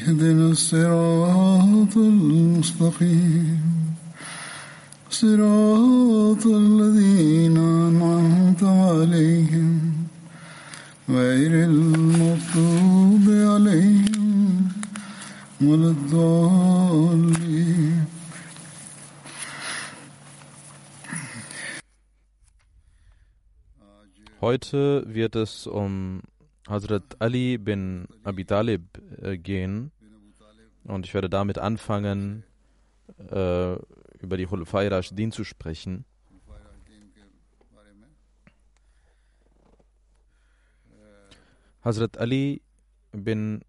اهدنا الصراط المستقيم صراط الذين أنعمت عليهم غير المغضوب عليهم ولا الضالين Heute wird es um Hazrat Ali bin Abi Talib äh, gehen und ich werde damit anfangen, äh, über die Khulafai Rashidin zu sprechen. Hazrat Ali bin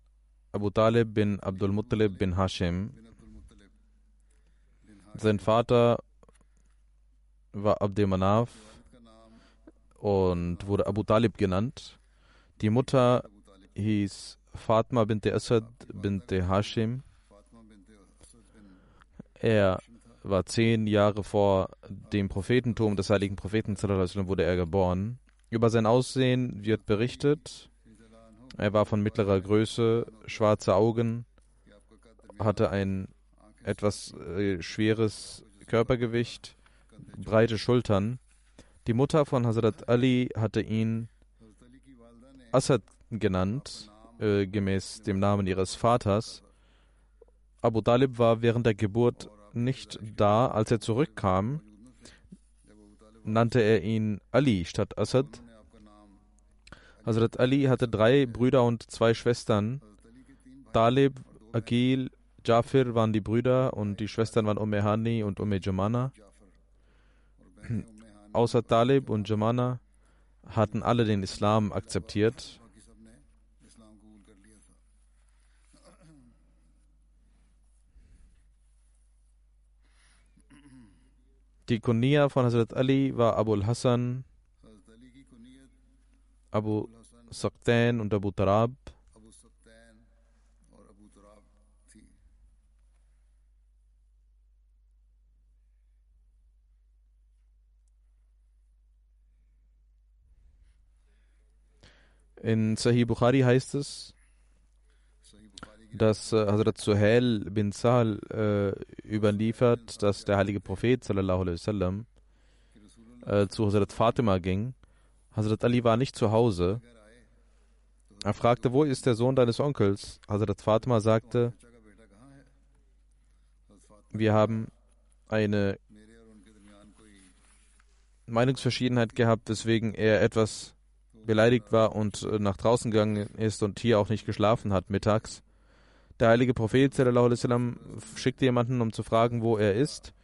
Abu Talib bin Abdul Muttalib bin Hashim. Sein Vater war Abdel Manaf und wurde Abu Talib genannt. Die Mutter hieß Fatma bint Asad bint Hashim. Er war zehn Jahre vor dem Prophetentum des heiligen Propheten wurde er geboren. Über sein Aussehen wird berichtet. Er war von mittlerer Größe, schwarze Augen, hatte ein etwas äh, schweres Körpergewicht, breite Schultern. Die Mutter von Hazrat Ali hatte ihn Assad genannt, äh, gemäß dem Namen ihres Vaters. Abu Talib war während der Geburt nicht da. Als er zurückkam, nannte er ihn Ali statt Assad. Hazrat Ali hatte drei Brüder und zwei Schwestern. Talib, Akil, Jafir waren die Brüder und die Schwestern waren Umme Hani und Umme Jamana. Außer Talib und Jamana hatten alle den Islam akzeptiert. Die Kunia von Hazrat Ali war Abul Hassan, Abu Saktain und Abu Tarab. In Sahih Bukhari heißt es, dass äh, Hazrat Suhail bin Sahal äh, überliefert, dass der heilige Prophet sallallahu alaihi wasallam äh, zu Hazrat Fatima ging. Hazrat Ali war nicht zu Hause. Er fragte, wo ist der Sohn deines Onkels? Hazrat Fatima sagte, wir haben eine Meinungsverschiedenheit gehabt, weswegen er etwas beleidigt war und äh, nach draußen gegangen ist und hier auch nicht geschlafen hat mittags. Der heilige Prophet sallam, schickte jemanden, um zu fragen, wo er ist.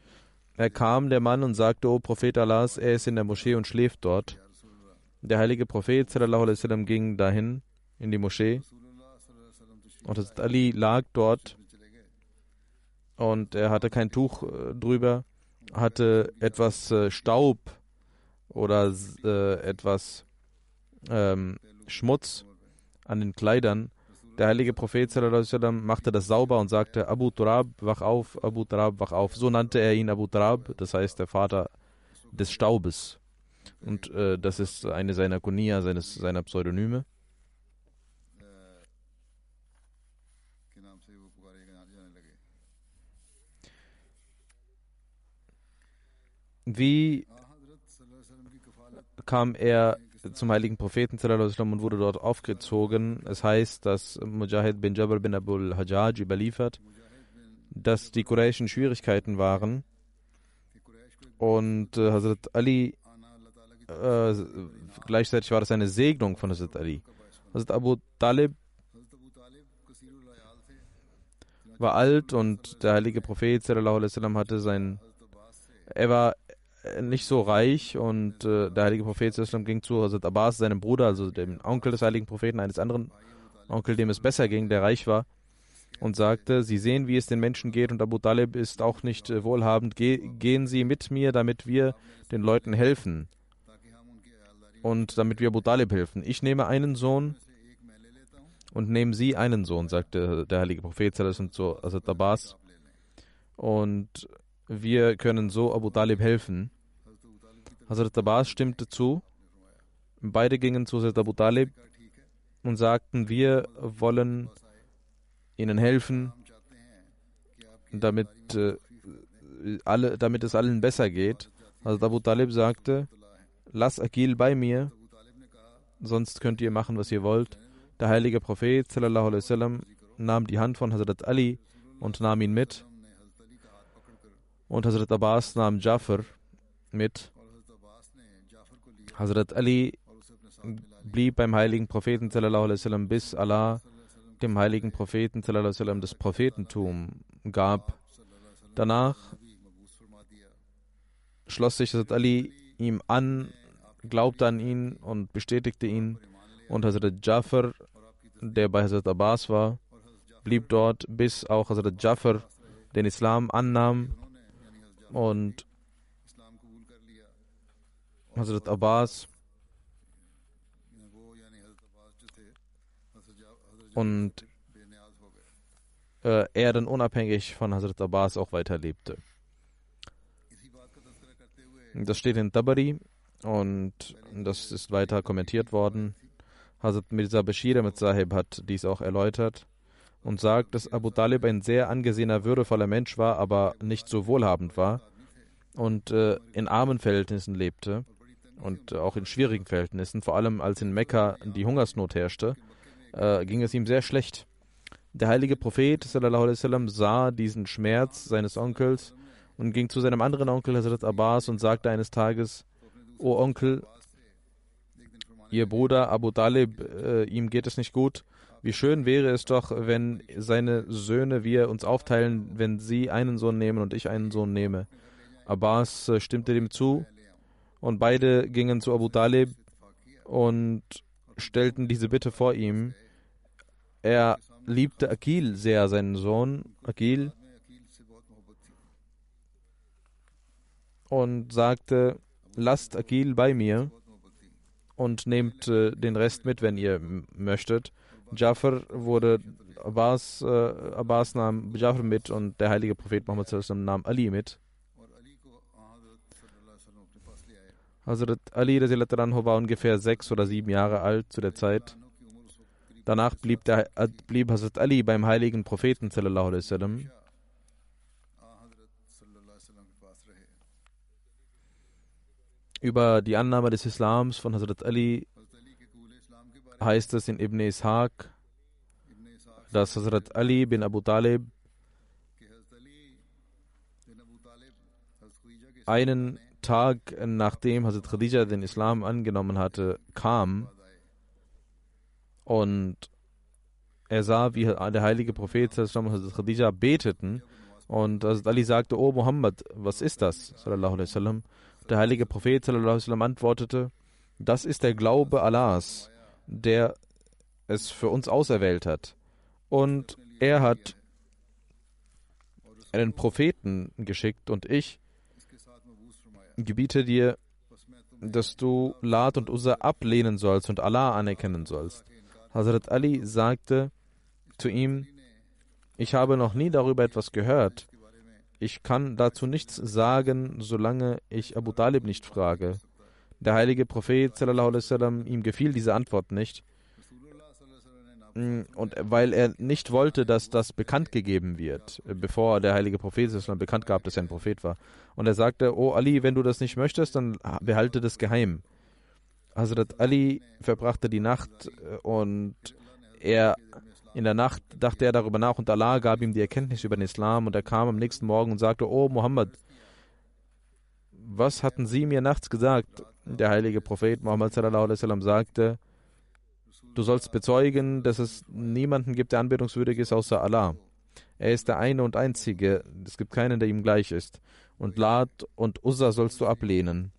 Er kam, der Mann, und sagte, O Prophet Allahs, er ist in der Moschee und schläft dort. Der heilige Prophet sallam, ging dahin in die Moschee und Ali lag dort und er hatte kein Tuch äh, drüber, hatte etwas äh, Staub oder etwas ähm, Schmutz an den Kleidern. Der heilige Prophet sallam, machte das sauber und sagte, Abu Turab, wach auf, Abu Turab, wach auf. So nannte er ihn Abu Turab, das heißt der Vater des Staubes. Und äh, das ist eine seiner Kunia, seines, seiner Pseudonyme. Wie kam er zum heiligen Propheten und wurde dort aufgezogen. Es heißt, dass Mujahid bin Jabr bin Abul Hajjaj überliefert, dass die Qurayschen Schwierigkeiten waren und äh, Hazrat Ali äh, gleichzeitig war das eine Segnung von Hazrat Ali. Hazrat Abu Talib war alt und der heilige Prophet hatte sein er war nicht so reich und äh, der heilige Prophet ging zu Hazrat Abbas, seinem Bruder, also dem Onkel des heiligen Propheten, eines anderen Onkel, dem es besser ging, der reich war, und sagte, Sie sehen, wie es den Menschen geht und Abu Talib ist auch nicht äh, wohlhabend. Ge gehen Sie mit mir, damit wir den Leuten helfen und damit wir Abu Talib helfen. Ich nehme einen Sohn und nehmen Sie einen Sohn, sagte der heilige Prophet so Hazrat Abbas. Und wir können so Abu Talib helfen. Hazrat Abbas stimmte zu. Beide gingen zu Hazrat Abu Talib und sagten, wir wollen ihnen helfen, damit, äh, alle, damit es allen besser geht. Hazrat Abu Talib sagte, lass Akil bei mir, sonst könnt ihr machen, was ihr wollt. Der heilige Prophet sallam, nahm die Hand von Hazrat Ali und nahm ihn mit. Und Hazrat Abbas nahm Jafar mit. Hazrat Ali blieb beim heiligen Propheten sallam, bis Allah dem heiligen Propheten sallam, das Prophetentum gab. Danach schloss sich Hazrat Ali ihm an, glaubte an ihn und bestätigte ihn. Und Hazrat Jafar, der bei Hazrat Abbas war, blieb dort, bis auch Hazrat Jafar den Islam annahm und Hazrat Abbas und äh, er dann unabhängig von Hazrat Abbas auch weiterlebte. Das steht in Tabari und das ist weiter kommentiert worden. Hazrat Mirza Bashir mit Sahib hat dies auch erläutert und sagt, dass Abu Talib ein sehr angesehener, würdevoller Mensch war, aber nicht so wohlhabend war und äh, in armen Verhältnissen lebte und äh, auch in schwierigen Verhältnissen, vor allem als in Mekka die Hungersnot herrschte, äh, ging es ihm sehr schlecht. Der heilige Prophet sallam, sah diesen Schmerz seines Onkels und ging zu seinem anderen Onkel Hazrat Abbas und sagte eines Tages, O Onkel, Ihr Bruder Abu Talib, äh, ihm geht es nicht gut. Wie schön wäre es doch, wenn seine Söhne wir uns aufteilen, wenn sie einen Sohn nehmen und ich einen Sohn nehme. Abbas äh, stimmte dem zu und beide gingen zu Abu Talib und stellten diese Bitte vor ihm. Er liebte Akil sehr, seinen Sohn Akil, und sagte, lasst Akil bei mir und nehmt äh, den Rest mit, wenn ihr möchtet. Jafar wurde Abbas, äh, Abbas nahm Jafar mit und der heilige Prophet Muhammad nahm Ali mit. Hazrat Ali war ungefähr sechs oder sieben Jahre alt zu der Zeit. Danach blieb, der, blieb Hazrat Ali beim heiligen Propheten. Über die Annahme des Islams von Hazrat Ali heißt es in Ibn Ishaq, dass Hazrat Ali bin Abu Talib einen Tag nachdem Hazrat Khadija den Islam angenommen hatte, kam und er sah, wie der heilige Prophet und Hazrat Khadija beteten und Hazrat Ali sagte, Oh Muhammad, was ist das? Der heilige Prophet antwortete, das ist der Glaube Allahs, der es für uns auserwählt hat. Und er hat einen Propheten geschickt und ich gebiete dir, dass du Lat und Uzza ablehnen sollst und Allah anerkennen sollst. Hazrat Ali sagte zu ihm, ich habe noch nie darüber etwas gehört. Ich kann dazu nichts sagen, solange ich Abu Talib nicht frage. Der heilige Prophet, sallam, ihm gefiel diese Antwort nicht. Mm, und weil er nicht wollte, dass das bekannt gegeben wird, bevor der heilige Prophet bekannt gab, dass er ein Prophet war. Und er sagte, oh Ali, wenn du das nicht möchtest, dann behalte das geheim. Hazrat Ali verbrachte die Nacht äh, und er in der Nacht dachte er darüber nach und Allah gab ihm die Erkenntnis über den Islam und er kam am nächsten Morgen und sagte, oh Muhammad, was hatten Sie mir nachts gesagt? Der heilige Prophet Muhammad sagte, du sollst bezeugen, dass es niemanden gibt, der anbetungswürdig ist außer Allah. Er ist der eine und einzige, es gibt keinen, der ihm gleich ist. Und Lat und Uzza sollst du ablehnen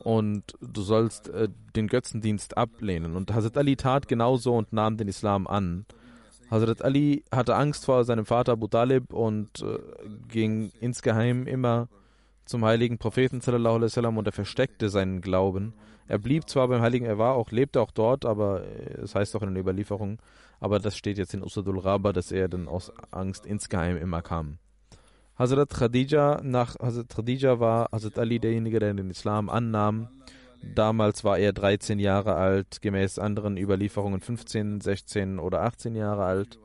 und du sollst äh, den Götzendienst ablehnen. Und Hazrat Ali tat genauso und nahm den Islam an. Hazrat Ali hatte Angst vor seinem Vater Abu Talib und äh, ging insgeheim immer zum heiligen Propheten sallam, und er versteckte seinen Glauben. Er blieb zwar beim Heiligen, er war auch, lebte auch dort, aber äh, es heißt auch in den Überlieferungen, aber das steht jetzt in Usadul Raba, dass er dann aus Angst insgeheim immer kam. Hazrat Khadija, nach Hazrat Khadija war Hazrat Ali derjenige, der den Islam annahm. Damals war er 13 Jahre alt, gemäß anderen Überlieferungen 15, 16 oder 18 Jahre alt.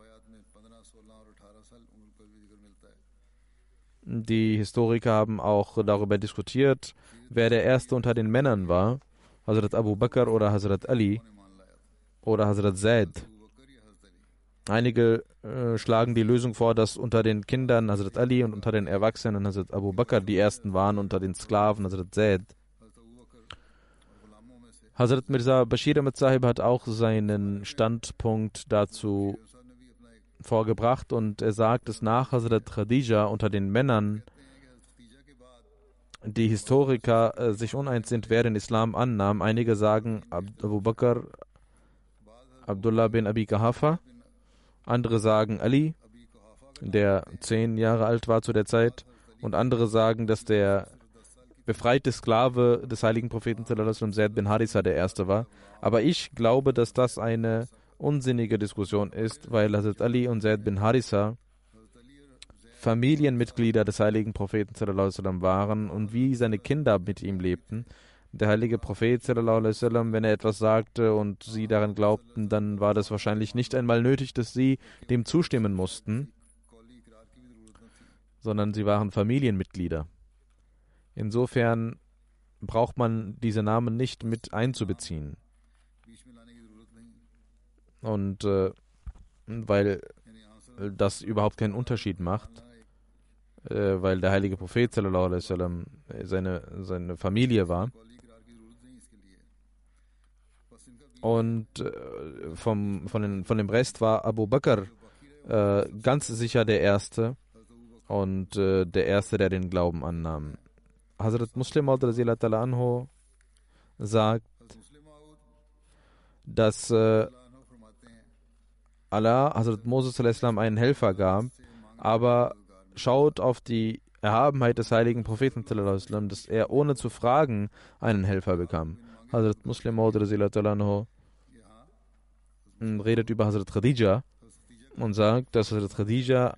Die Historiker haben auch darüber diskutiert, wer der erste unter den Männern war, Hazrat Abu Bakr oder Hazrat Ali oder Hazrat Zaid. Einige äh, schlagen die Lösung vor, dass unter den Kindern Hazrat Ali und unter den Erwachsenen Hazrat Abu Bakr die ersten waren, unter den Sklaven Hazrat Zaid. Hazrat Mirza Bashir Ahmed Sahib hat auch seinen Standpunkt dazu vorgebracht und er sagt, dass nach Hazrat Khadija unter den Männern die Historiker äh, sich uneins sind, wer den Islam annahm. Einige sagen Abu Bakr, Abdullah bin Abi Kahafa andere sagen Ali, der zehn Jahre alt war zu der Zeit. Und andere sagen, dass der befreite Sklave des heiligen Propheten Zaid bin Harissa der erste war. Aber ich glaube, dass das eine unsinnige Diskussion ist, weil Hazrat Ali und Zaid bin Harissa Familienmitglieder des heiligen Propheten waren und wie seine Kinder mit ihm lebten der heilige Prophet, wenn er etwas sagte und sie daran glaubten, dann war das wahrscheinlich nicht einmal nötig, dass sie dem zustimmen mussten, sondern sie waren Familienmitglieder. Insofern braucht man diese Namen nicht mit einzubeziehen. Und äh, weil das überhaupt keinen Unterschied macht, äh, weil der heilige Prophet sallam, seine, seine Familie war. Und äh, vom, von, den, von dem Rest war Abu Bakr äh, ganz sicher der Erste und äh, der Erste, der den Glauben annahm. Hazrat Muslim anhu sagt, dass äh, Allah Hazrat Moses einen Helfer gab, aber schaut auf die Erhabenheit des heiligen Propheten, dass er ohne zu fragen einen Helfer bekam. Hazrat Muslim Maud redet über Hazrat Khadija und sagt, dass Hazrat Khadija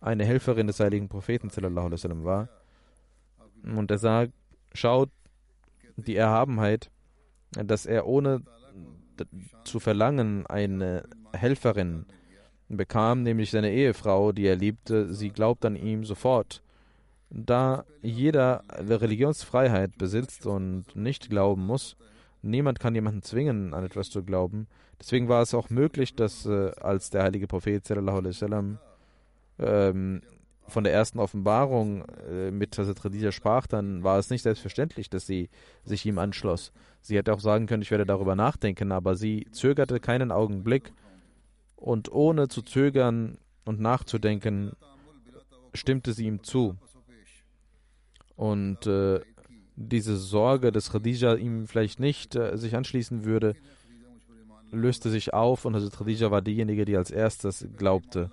eine Helferin des heiligen Propheten war. Und er sagt, schaut die Erhabenheit, dass er ohne zu verlangen eine Helferin bekam, nämlich seine Ehefrau, die er liebte. Sie glaubt an ihm sofort da jeder Religionsfreiheit besitzt und nicht glauben muss, niemand kann jemanden zwingen, an etwas zu glauben. Deswegen war es auch möglich, dass äh, als der heilige Prophet sallam, ähm, von der ersten Offenbarung äh, mit Hazrat sprach, dann war es nicht selbstverständlich, dass sie sich ihm anschloss. Sie hätte auch sagen können, ich werde darüber nachdenken, aber sie zögerte keinen Augenblick und ohne zu zögern und nachzudenken, stimmte sie ihm zu. Und äh, diese Sorge, dass Khadija ihm vielleicht nicht äh, sich anschließen würde, löste sich auf und also Khadija war diejenige, die als erstes glaubte.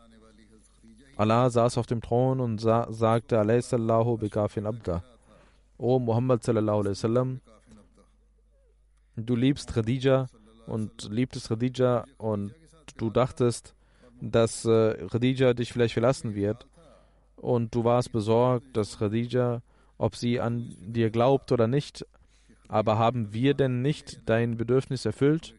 Allah saß auf dem Thron und sa sagte, Alayhisallahu bikafin abda. O Muhammad sallallahu alaihi wasallam, du liebst Khadija und liebtest Khadija und du dachtest, dass äh, Khadija dich vielleicht verlassen wird und du warst besorgt, dass Khadija ob sie an dir glaubt oder nicht. Aber haben wir denn nicht dein Bedürfnis erfüllt?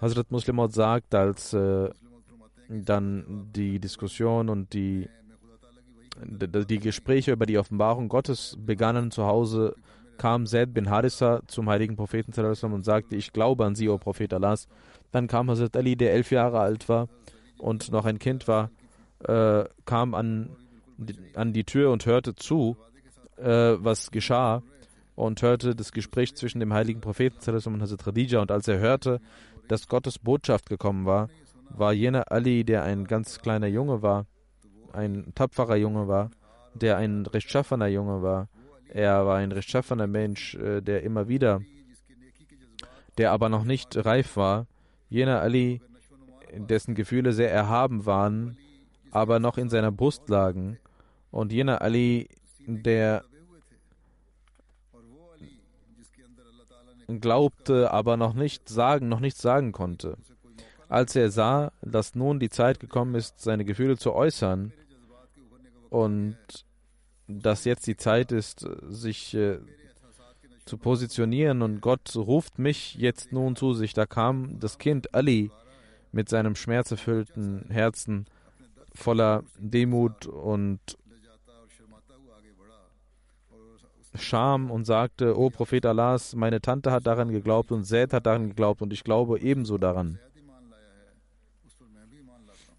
Hazrat Muslimot sagt, als äh, dann die Diskussion und die die Gespräche über die Offenbarung Gottes begannen zu Hause, kam Zaid bin Harissa zum heiligen Propheten und sagte, ich glaube an Sie, o Prophet Allahs. Dann kam Hazrat Ali, der elf Jahre alt war und noch ein Kind war, äh, kam an die, an die Tür und hörte zu, äh, was geschah und hörte das Gespräch zwischen dem heiligen Propheten und Hazrat Khadija. Und als er hörte, dass Gottes Botschaft gekommen war, war jener Ali, der ein ganz kleiner Junge war, ein tapferer Junge war, der ein rechtschaffener Junge war. Er war ein rechtschaffener Mensch, äh, der immer wieder, der aber noch nicht reif war. Jener Ali, dessen Gefühle sehr erhaben waren, aber noch in seiner Brust lagen. Und jener Ali, der glaubte, aber noch nicht sagen, noch nichts sagen konnte. Als er sah, dass nun die Zeit gekommen ist, seine Gefühle zu äußern und dass jetzt die Zeit ist, sich äh, zu positionieren und Gott ruft mich jetzt nun zu sich, da kam das Kind Ali mit seinem schmerzerfüllten Herzen voller Demut und Scham und sagte, O Prophet Allahs, meine Tante hat daran geglaubt und Zaid hat daran geglaubt und ich glaube ebenso daran.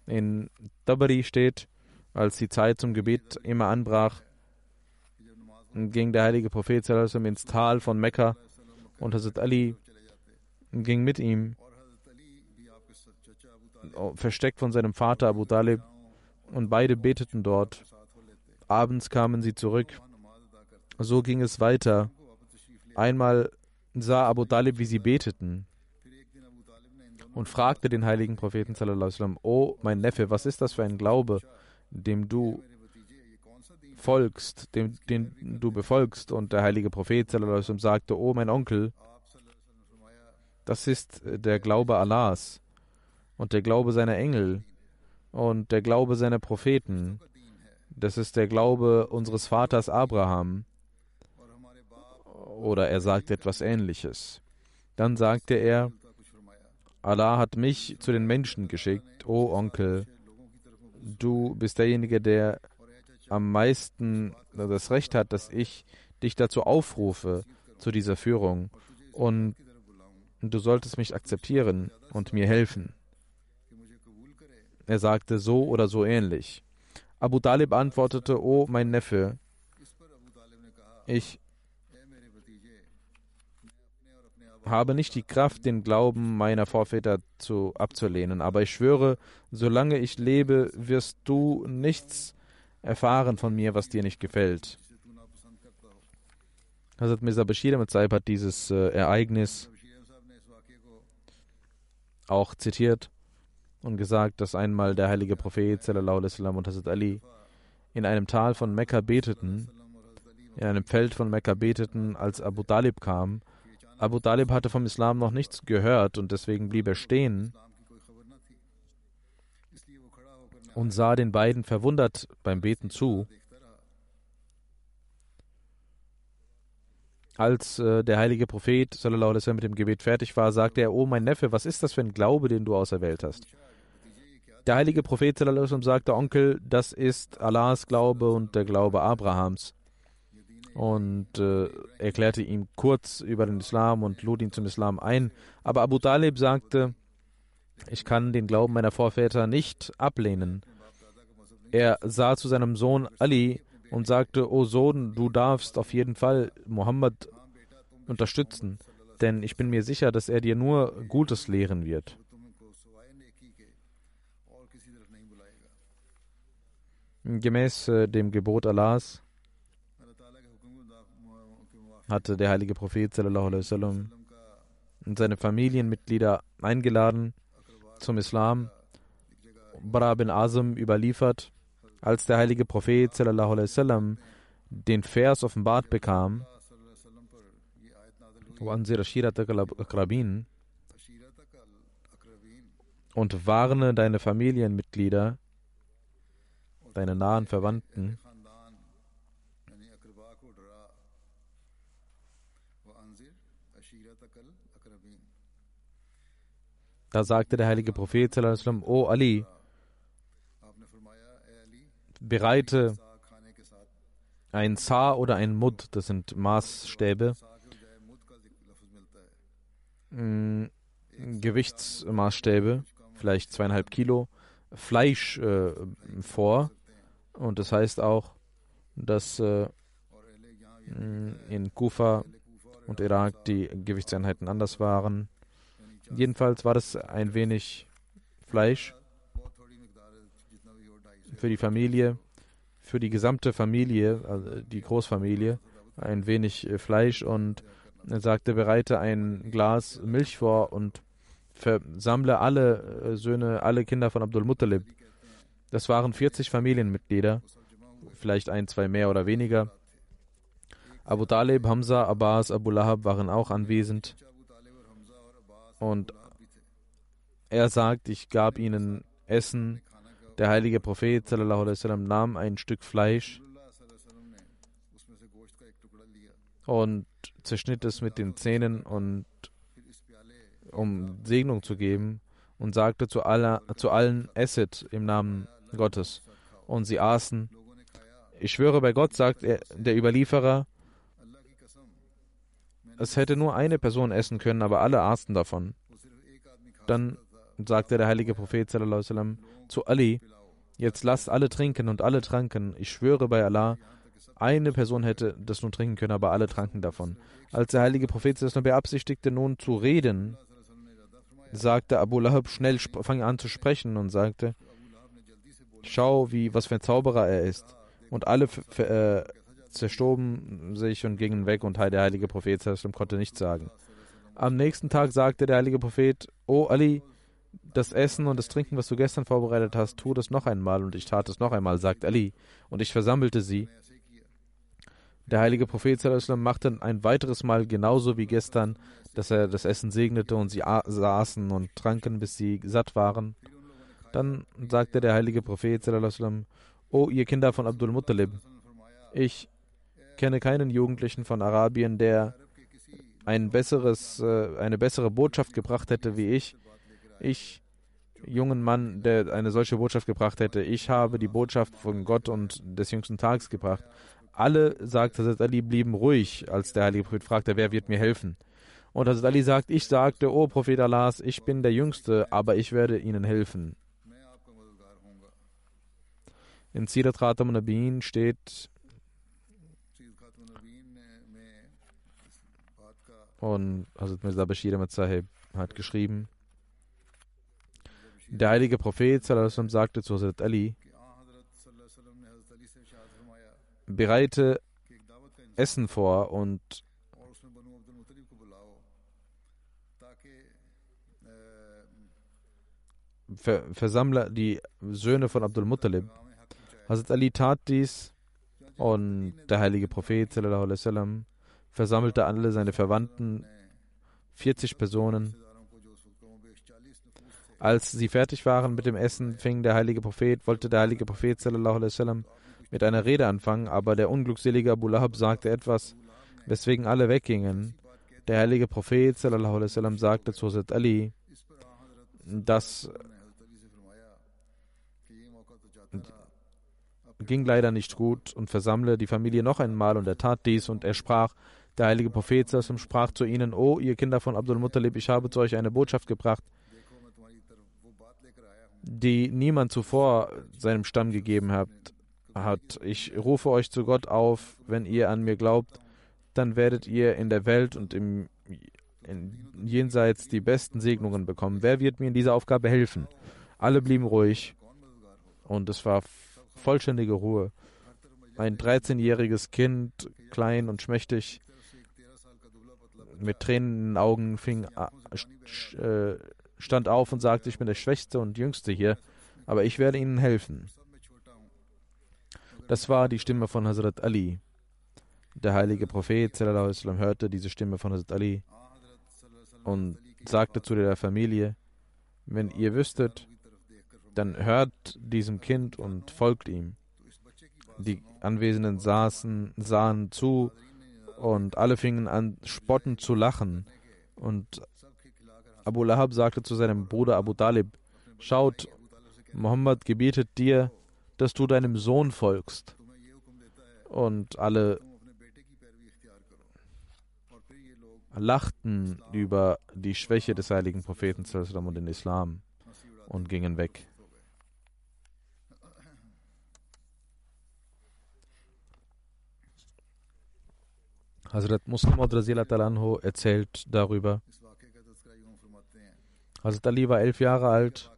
In Tabari steht, als die Zeit zum Gebet immer anbrach, ging der heilige Prophet ins Tal von Mekka und Hazrat Ali ging mit ihm, versteckt von seinem Vater Abu Talib, und beide beteten dort. Abends kamen sie zurück. So ging es weiter. Einmal sah Abu Talib, wie sie beteten und fragte den heiligen Propheten sallam, O mein Neffe, was ist das für ein Glaube, dem du folgst, dem, den du befolgst? Und der heilige Prophet sagte, O mein Onkel, das ist der Glaube Allahs und der Glaube seiner Engel und der Glaube seiner Propheten. Das ist der Glaube unseres Vaters Abraham. Oder er sagt etwas Ähnliches. Dann sagte er, Allah hat mich zu den Menschen geschickt, o Onkel, du bist derjenige, der am meisten das Recht hat, dass ich dich dazu aufrufe, zu dieser Führung. Und du solltest mich akzeptieren und mir helfen. Er sagte so oder so ähnlich. Abu Talib antwortete, O mein Neffe, ich habe nicht die Kraft, den Glauben meiner Vorväter zu, abzulehnen, aber ich schwöre, solange ich lebe, wirst du nichts erfahren von mir, was dir nicht gefällt. Hazrat Mirza Bashir Saib hat dieses äh, Ereignis auch zitiert und gesagt, dass einmal der heilige Prophet sallam, und Hazrat Ali in einem Tal von Mekka beteten, in einem Feld von Mekka beteten, als Abu Talib kam Abu Talib hatte vom Islam noch nichts gehört und deswegen blieb er stehen und sah den beiden verwundert beim Beten zu. Als äh, der heilige Prophet sallallahu mit dem Gebet fertig war, sagte er: Oh, mein Neffe, was ist das für ein Glaube, den du auserwählt hast? Der heilige Prophet sallallahu sagte: Onkel, das ist Allahs Glaube und der Glaube Abrahams und äh, erklärte ihm kurz über den Islam und lud ihn zum Islam ein. Aber Abu Talib sagte, ich kann den Glauben meiner Vorväter nicht ablehnen. Er sah zu seinem Sohn Ali und sagte, O Sohn, du darfst auf jeden Fall Mohammed unterstützen, denn ich bin mir sicher, dass er dir nur Gutes lehren wird. Gemäß äh, dem Gebot Allahs hatte der heilige Prophet und seine Familienmitglieder eingeladen zum Islam. Bara bin Azim überliefert, als der heilige Prophet sallam, den Vers offenbart bekam, und warne deine Familienmitglieder, deine nahen Verwandten, Da sagte der heilige Prophet, O Ali, bereite ein Sa oder ein Mud, das sind Maßstäbe, mm, Gewichtsmaßstäbe, vielleicht zweieinhalb Kilo, Fleisch äh, vor. Und das heißt auch, dass äh, mm, in Kufa und Irak die Gewichtseinheiten anders waren. Jedenfalls war das ein wenig Fleisch für die Familie, für die gesamte Familie, also die Großfamilie, ein wenig äh, Fleisch und er sagte, bereite ein Glas Milch vor und versammle alle äh, Söhne, alle Kinder von Abdul Muttalib. Das waren 40 Familienmitglieder, vielleicht ein, zwei mehr oder weniger. Abu Talib, Hamza, Abbas, Abu Lahab waren auch anwesend. Und er sagt, ich gab ihnen Essen. Der heilige Prophet sallam, nahm ein Stück Fleisch und zerschnitt es mit den Zähnen und um Segnung zu geben und sagte zu, aller, zu allen, esset im Namen Gottes. Und sie aßen. Ich schwöre bei Gott, sagt er, der Überlieferer, es hätte nur eine Person essen können, aber alle aßen davon. Dann sagte der heilige Prophet sallam, zu Ali, jetzt lasst alle trinken und alle tranken. Ich schwöre bei Allah, eine Person hätte das nun trinken können, aber alle tranken davon. Als der heilige Prophet sallam beabsichtigte, nun zu reden, sagte Abu Lahab schnell, fang an zu sprechen und sagte, schau, wie, was für ein Zauberer er ist. Und alle äh, zerstoben sich und gingen weg und der heilige Prophet konnte nichts sagen. Am nächsten Tag sagte der heilige Prophet, O Ali, das Essen und das Trinken, was du gestern vorbereitet hast, tu das noch einmal. Und ich tat es noch einmal, sagt Ali. Und ich versammelte sie. Der heilige Prophet machte ein weiteres Mal genauso wie gestern, dass er das Essen segnete und sie saßen und tranken, bis sie satt waren. Dann sagte der heilige Prophet, O ihr Kinder von Abdul Muttalib, ich kenne keinen Jugendlichen von Arabien, der ein besseres, äh, eine bessere Botschaft gebracht hätte wie ich. Ich, jungen Mann, der eine solche Botschaft gebracht hätte, ich habe die Botschaft von Gott und des jüngsten Tages gebracht. Alle, sagte Hazrat Ali, blieben ruhig, als der heilige Prophet fragte, wer wird mir helfen. Und Hazrat Ali sagt, ich sagte, O Prophet Allahs, ich bin der Jüngste, aber ich werde ihnen helfen. In Sirat Khatam steht, und Hazrat Mirza Bashir Ahmad Sahib hat geschrieben, der heilige Prophet sagte zu Hazrat Ali, bereite Essen vor und ver versammle die Söhne von Abdul Muttalib. Hazrat Ali tat dies und der heilige Prophet sallam, versammelte alle seine Verwandten, 40 Personen. Als sie fertig waren mit dem Essen, fing der heilige Prophet, wollte der heilige Prophet sallam, mit einer Rede anfangen, aber der unglückselige Abu Lahab sagte etwas, weswegen alle weggingen. Der heilige Prophet sallam, sagte zu Hazrat Ali, dass ging leider nicht gut und versammle die Familie noch einmal und er tat dies und er sprach, der heilige Prophet sprach zu ihnen, O ihr Kinder von Abdul Muttalib, ich habe zu euch eine Botschaft gebracht, die niemand zuvor seinem Stamm gegeben hat. hat. Ich rufe euch zu Gott auf, wenn ihr an mir glaubt, dann werdet ihr in der Welt und im Jenseits die besten Segnungen bekommen. Wer wird mir in dieser Aufgabe helfen? Alle blieben ruhig und es war vollständige Ruhe. Ein 13-jähriges Kind, klein und schmächtig, mit Tränen in den Augen, fing, äh, stand auf und sagte, ich bin der Schwächste und Jüngste hier, aber ich werde Ihnen helfen. Das war die Stimme von Hazrat Ali. Der heilige Prophet sallam, hörte diese Stimme von Hazrat Ali und sagte zu der Familie, wenn ihr wüsstet, dann hört diesem Kind und folgt ihm. Die Anwesenden saßen, sahen zu und alle fingen an, spottend zu lachen. Und Abu Lahab sagte zu seinem Bruder Abu Talib, Schaut, Mohammed gebietet dir, dass du deinem Sohn folgst. und alle lachten über die Schwäche des heiligen Propheten und den Islam und gingen weg. Hazrat Muslim anhu erzählt darüber. Hazrat Ali war elf Jahre alt.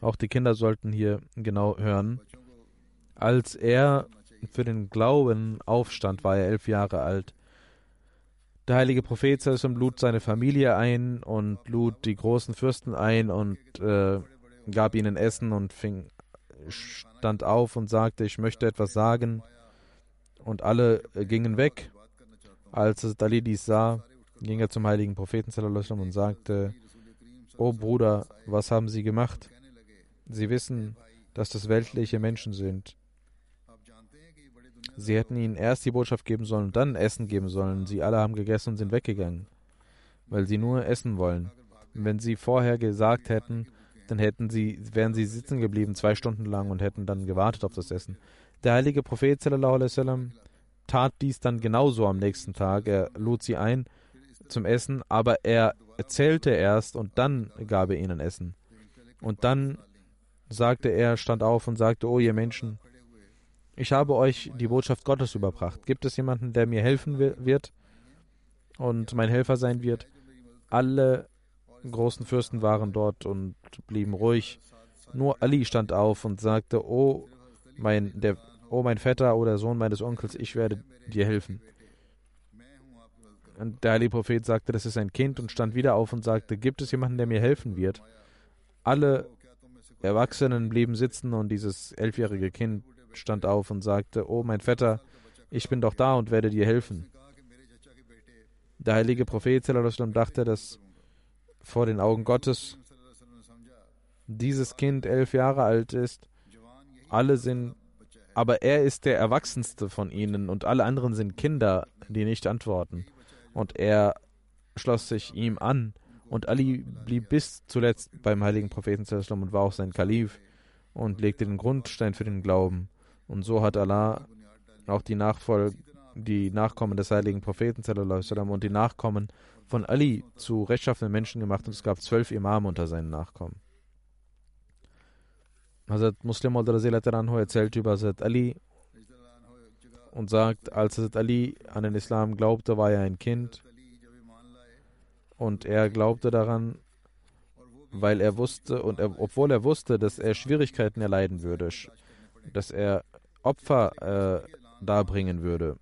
Auch die Kinder sollten hier genau hören. Als er für den Glauben aufstand, war er elf Jahre alt. Der heilige Prophet lud seine Familie ein und lud die großen Fürsten ein und äh, gab ihnen Essen und fing, stand auf und sagte, ich möchte etwas sagen. Und alle äh, gingen weg. Als Dali dies sah, ging er zum heiligen Propheten und sagte, O Bruder, was haben Sie gemacht? Sie wissen, dass das weltliche Menschen sind. Sie hätten ihnen erst die Botschaft geben sollen und dann Essen geben sollen. Sie alle haben gegessen und sind weggegangen, weil sie nur essen wollen. Wenn sie vorher gesagt hätten, dann hätten sie, wären sie sitzen geblieben zwei Stunden lang und hätten dann gewartet auf das Essen. Der heilige Prophet sallam, tat dies dann genauso am nächsten Tag. Er lud sie ein zum Essen, aber er erzählte erst und dann gab er ihnen Essen. Und dann sagte er, stand auf und sagte, oh ihr Menschen, ich habe euch die Botschaft Gottes überbracht. Gibt es jemanden, der mir helfen wird und mein Helfer sein wird? Alle großen Fürsten waren dort und blieben ruhig. Nur Ali stand auf und sagte, oh mein, der, oh mein Vetter oder Sohn meines Onkels, ich werde dir helfen. Und der heilige Prophet sagte, das ist ein Kind und stand wieder auf und sagte, gibt es jemanden, der mir helfen wird? Alle Erwachsenen blieben sitzen und dieses elfjährige Kind stand auf und sagte, Oh mein Vetter, ich bin doch da und werde dir helfen. Der heilige Prophet dachte, dass vor den Augen Gottes dieses Kind elf Jahre alt ist. Alle sind, aber er ist der Erwachsenste von ihnen und alle anderen sind Kinder, die nicht antworten. Und er schloss sich ihm an. Und Ali blieb bis zuletzt beim heiligen Propheten und war auch sein Kalif und legte den Grundstein für den Glauben. Und so hat Allah auch die, Nachfolg die Nachkommen des heiligen Propheten und die Nachkommen von Ali zu rechtschaffenen Menschen gemacht und es gab zwölf Imame unter seinen Nachkommen. Hazrat Muslim erzählt über Hazrat Ali und sagt, als Hazrat Ali an den Islam glaubte, war er ein Kind und er glaubte daran, weil er wusste und er, obwohl er wusste, dass er Schwierigkeiten erleiden würde, dass er Opfer äh, darbringen würde.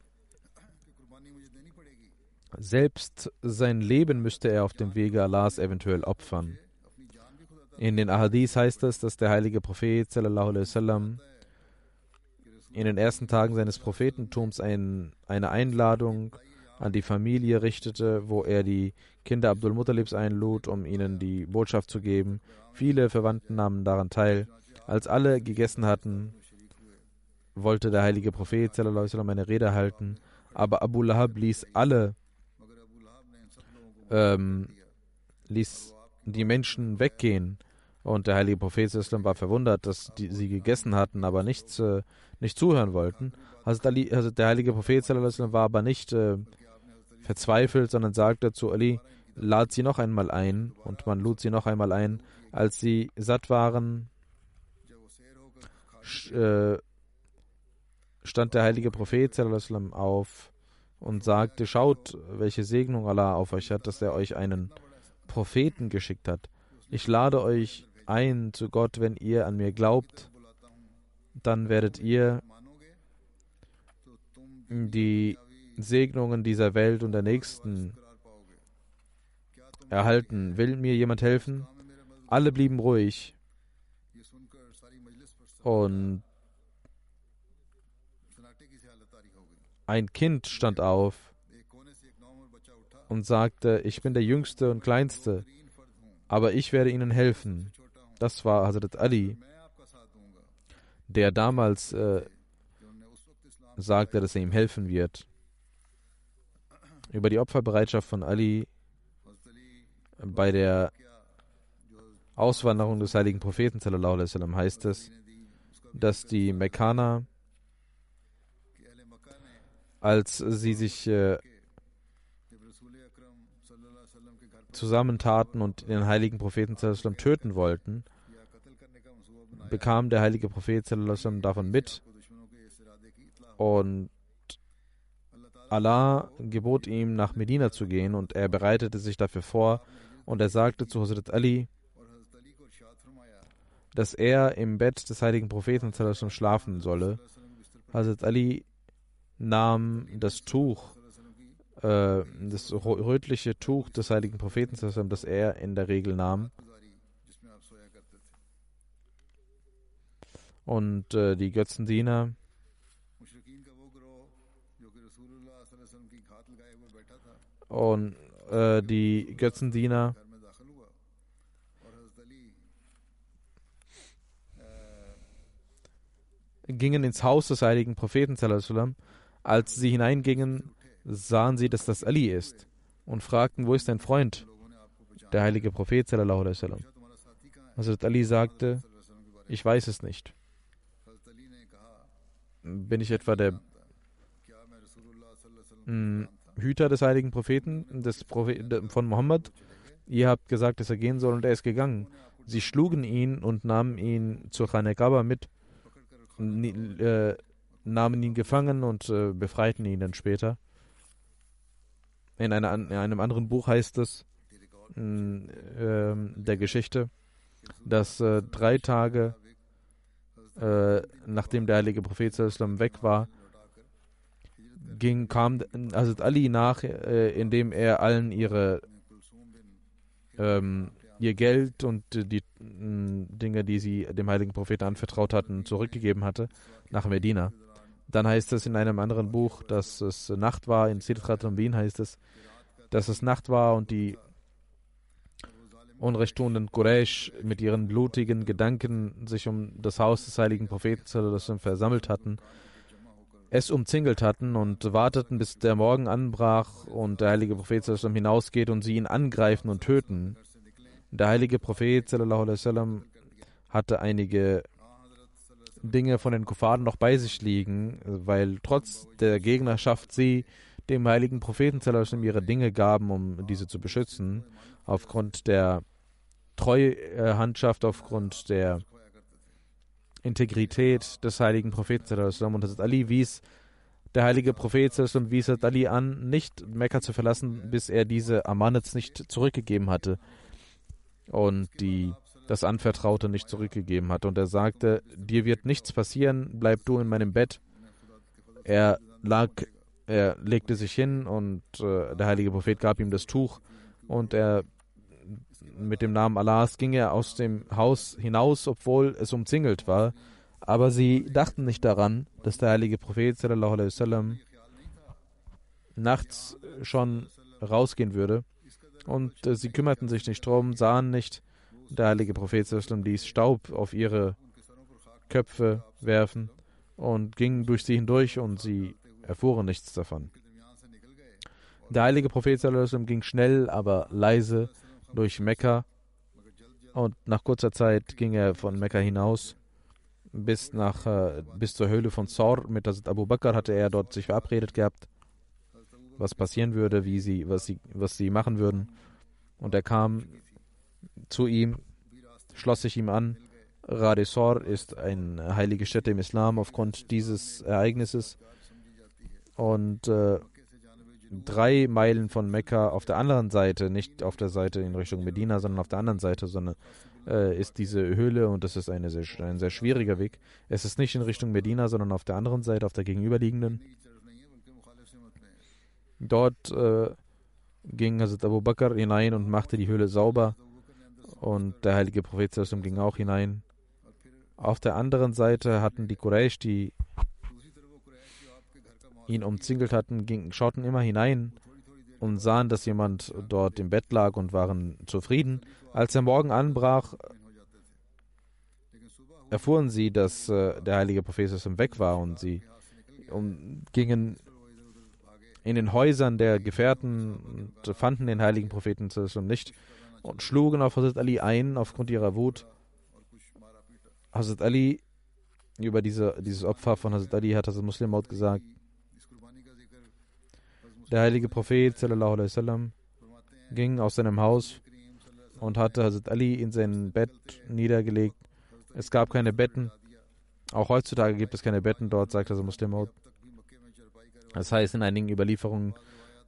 Selbst sein Leben müsste er auf dem Wege Allahs eventuell opfern. In den Ahadith heißt es, dass der heilige Prophet sallam, in den ersten Tagen seines Prophetentums ein, eine Einladung an die Familie richtete, wo er die Kinder Abdul Muttalibs einlud, um ihnen die Botschaft zu geben. Viele Verwandten nahmen daran teil. Als alle gegessen hatten, wollte der heilige Prophet eine Rede halten, aber Abu Lahab ließ alle, ähm, ließ die Menschen weggehen. Und der heilige Prophet war verwundert, dass die, sie gegessen hatten, aber nichts, äh, nicht zuhören wollten. Also, Ali, also der heilige Prophet war aber nicht äh, verzweifelt, sondern sagte zu Ali, lad sie noch einmal ein. Und man lud sie noch einmal ein. Als sie satt waren, äh, stand der heilige Prophet auf und sagte, schaut, welche Segnung Allah auf euch hat, dass er euch einen Propheten geschickt hat. Ich lade euch ein zu Gott, wenn ihr an mir glaubt, dann werdet ihr die Segnungen dieser Welt und der nächsten erhalten. Will mir jemand helfen? Alle blieben ruhig. Und Ein Kind stand auf und sagte, ich bin der Jüngste und Kleinste, aber ich werde ihnen helfen. Das war Hazrat Ali, der damals äh, sagte, dass er ihm helfen wird. Über die Opferbereitschaft von Ali bei der Auswanderung des heiligen Propheten sallam, heißt es, dass die Mekkaner, als sie sich äh, zusammentaten und den heiligen Propheten töten wollten, bekam der heilige Prophet davon mit und Allah gebot ihm, nach Medina zu gehen und er bereitete sich dafür vor und er sagte zu Hazrat Ali, dass er im Bett des heiligen Propheten schlafen solle. Hazrat Ali nahm das Tuch, äh, das rötliche Tuch des heiligen Propheten, das er in der Regel nahm, und äh, die Götzendiener und äh, die Götzendiener gingen ins Haus des heiligen Propheten. Als sie hineingingen, sahen sie, dass das Ali ist und fragten, wo ist dein Freund, der heilige Prophet. Hazrat Ali sagte, ich weiß es nicht. Bin ich etwa der hm, Hüter des heiligen Propheten, des Prophet, von Mohammed? Ihr habt gesagt, dass er gehen soll und er ist gegangen. Sie schlugen ihn und nahmen ihn zur Khanekaba mit äh, nahmen ihn gefangen und äh, befreiten ihn dann später. In, einer, in, einem anderen Buch heißt es in, äh, der Geschichte, dass äh, drei Tage äh, nachdem der heilige Prophet weg war, ging, kam Hazrat Ali nach, äh, indem er allen ihre ähm, ihr Geld und die Dinge, die sie dem heiligen Propheten anvertraut hatten, zurückgegeben hatte nach Medina. Dann heißt es in einem anderen Buch, dass es Nacht war, in Sidrat Wien heißt es, dass es Nacht war und die unrechttuenden Quraysh mit ihren blutigen Gedanken sich um das Haus des heiligen Propheten versammelt hatten, es umzingelt hatten und warteten, bis der Morgen anbrach und der heilige Prophet hinausgeht und sie ihn angreifen und töten. Der heilige Prophet hatte einige Dinge von den Kufaden noch bei sich liegen, weil trotz der Gegnerschaft sie dem heiligen Propheten sallam, ihre Dinge gaben, um diese zu beschützen, aufgrund der Treuhandschaft, aufgrund der Integrität des heiligen Propheten sallam. und Hazrat Ali wies der heilige Prophet sallam, wies Ali an, nicht Mekka zu verlassen, bis er diese Amanats nicht zurückgegeben hatte und die das Anvertraute nicht zurückgegeben hat. Und er sagte, dir wird nichts passieren, bleib du in meinem Bett. Er lag, er legte sich hin und äh, der heilige Prophet gab ihm das Tuch und er mit dem Namen Allahs ging er aus dem Haus hinaus, obwohl es umzingelt war. Aber sie dachten nicht daran, dass der heilige Prophet sallam, nachts schon rausgehen würde und äh, sie kümmerten sich nicht drum, sahen nicht. Der heilige Prophet ließ Staub auf ihre Köpfe werfen und ging durch sie hindurch und sie erfuhren nichts davon. Der heilige Prophet ging schnell, aber leise durch Mekka und nach kurzer Zeit ging er von Mekka hinaus bis, nach, äh, bis zur Höhle von Zor. Mit Hazrat Abu Bakr hatte er dort sich verabredet gehabt was passieren würde, wie sie, was sie, was sie machen würden. Und er kam zu ihm, schloss sich ihm an. Radesor ist eine heilige Stätte im Islam aufgrund dieses Ereignisses. Und äh, drei Meilen von Mekka auf der anderen Seite, nicht auf der Seite in Richtung Medina, sondern auf der anderen Seite, sondern äh, ist diese Höhle und das ist eine sehr, ein sehr schwieriger Weg. Es ist nicht in Richtung Medina, sondern auf der anderen Seite, auf der gegenüberliegenden. Dort äh, ging Hazrat Abu Bakr hinein und machte die Höhle sauber und der heilige Prophet ging auch hinein. Auf der anderen Seite hatten die Quraysh, die ihn umzingelt hatten, ging, schauten immer hinein und sahen, dass jemand dort im Bett lag und waren zufrieden. Als der Morgen anbrach, erfuhren sie, dass äh, der heilige Prophet weg war und sie um, gingen in den Häusern der Gefährten und fanden den heiligen Propheten nicht und schlugen auf Hazrat Ali ein aufgrund ihrer Wut. Hazrat Ali, über diese, dieses Opfer von Hazrat Ali hat Hazrat Muslim Maud gesagt, Der heilige Prophet sallam, ging aus seinem Haus und hatte Hazrat Ali in sein Bett niedergelegt. Es gab keine Betten. Auch heutzutage gibt es keine Betten dort, sagt also Muslim Maud. Das heißt in einigen Überlieferungen,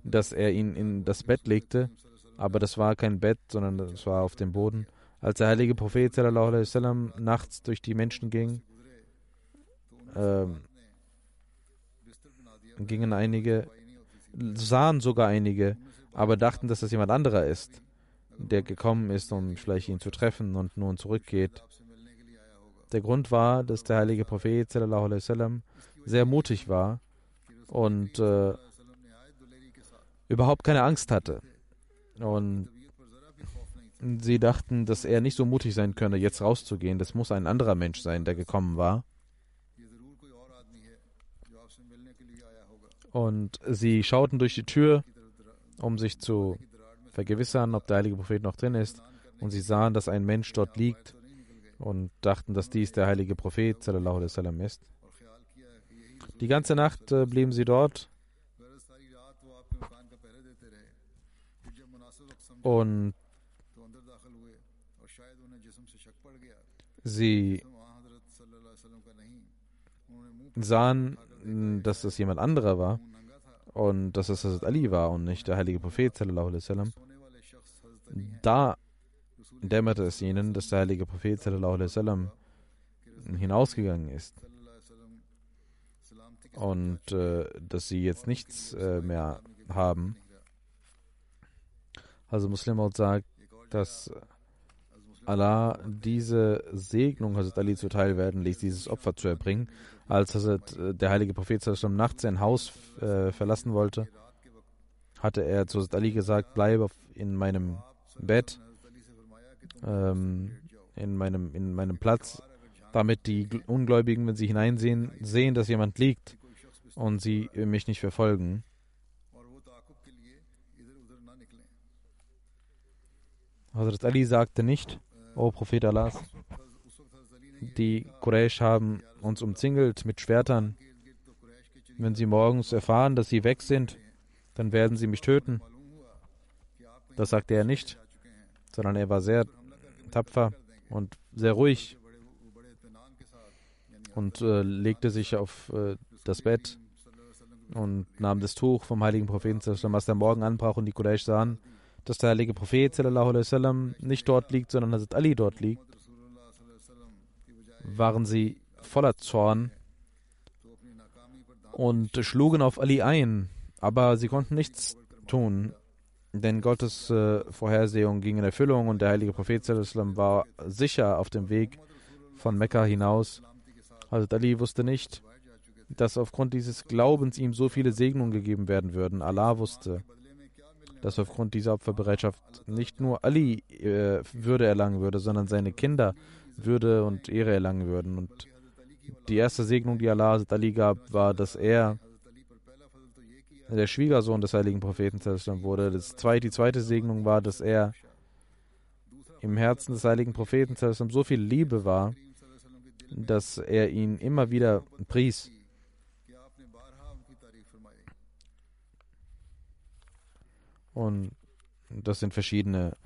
dass er ihn in das Bett legte, aber das war kein Bett, sondern das war auf dem Boden. Als der heilige Prophet sallam, nachts durch die Menschen ging, ähm, gingen einige, sahen sogar einige, aber dachten, dass das jemand anderer ist, der gekommen ist, um vielleicht ihn zu treffen und nun zurückgeht. Der Grund war, dass der heilige Prophet sallam, sehr mutig war und äh, überhaupt keine Angst hatte. Und sie dachten, dass er nicht so mutig sein könne, jetzt rauszugehen. Das muss ein anderer Mensch sein, der gekommen war. Und sie schauten durch die Tür, um sich zu vergewissern, ob der heilige Prophet noch drin ist. Und sie sahen, dass ein Mensch dort liegt und dachten, dass dies der heilige Prophet ist. Die ganze Nacht äh, blieben sie dort und sie sahen, dass es jemand anderer war und dass es Hazrat Ali war und nicht der heilige Prophet sallam. Da dämmerte es ihnen, dass der heilige Prophet sallam hinausgegangen ist und äh, dass sie jetzt nichts äh, mehr haben. Also Muslim sagt, dass Allah diese Segnung Hazrat Ali zuteil werden ließ, dieses Opfer zu erbringen. Als Hazrat, äh, der heilige Prophet nachts sein Haus äh, verlassen wollte, hatte er zu Hazrat Ali gesagt, bleibe in meinem Bett, ähm, in, meinem, in meinem Platz, damit die Ungläubigen, wenn sie hineinsehen, sehen, dass jemand liegt und sie mich nicht verfolgen. Hazrat Ali sagte nicht, O Prophet Allahs, die Quraysh haben uns umzingelt mit Schwertern. Wenn sie morgens erfahren, dass sie weg sind, dann werden sie mich töten. Das sagte er nicht, sondern er war sehr tapfer und sehr ruhig und äh, legte sich auf äh, das Bett und nahm das Tuch vom heiligen Propheten, was der Morgen anbrach und die Quraysh sahen, dass der heilige Prophet sallam, nicht dort liegt, sondern Hazrat Ali dort liegt, waren sie voller Zorn und schlugen auf Ali ein, aber sie konnten nichts tun, denn Gottes äh, Vorhersehung ging in Erfüllung und der heilige Prophet sallam, war sicher auf dem Weg von Mekka hinaus. Hazrat Ali wusste nicht, dass aufgrund dieses Glaubens ihm so viele Segnungen gegeben werden würden. Allah wusste, dass aufgrund dieser Opferbereitschaft nicht nur Ali äh, Würde erlangen würde, sondern seine Kinder Würde und Ehre erlangen würden. Und die erste Segnung, die Allah Ali gab, war, dass er der Schwiegersohn des heiligen Propheten wurde. Das zweite, die zweite Segnung war, dass er im Herzen des heiligen Propheten so viel Liebe war, dass er ihn immer wieder pries. Und das sind verschiedene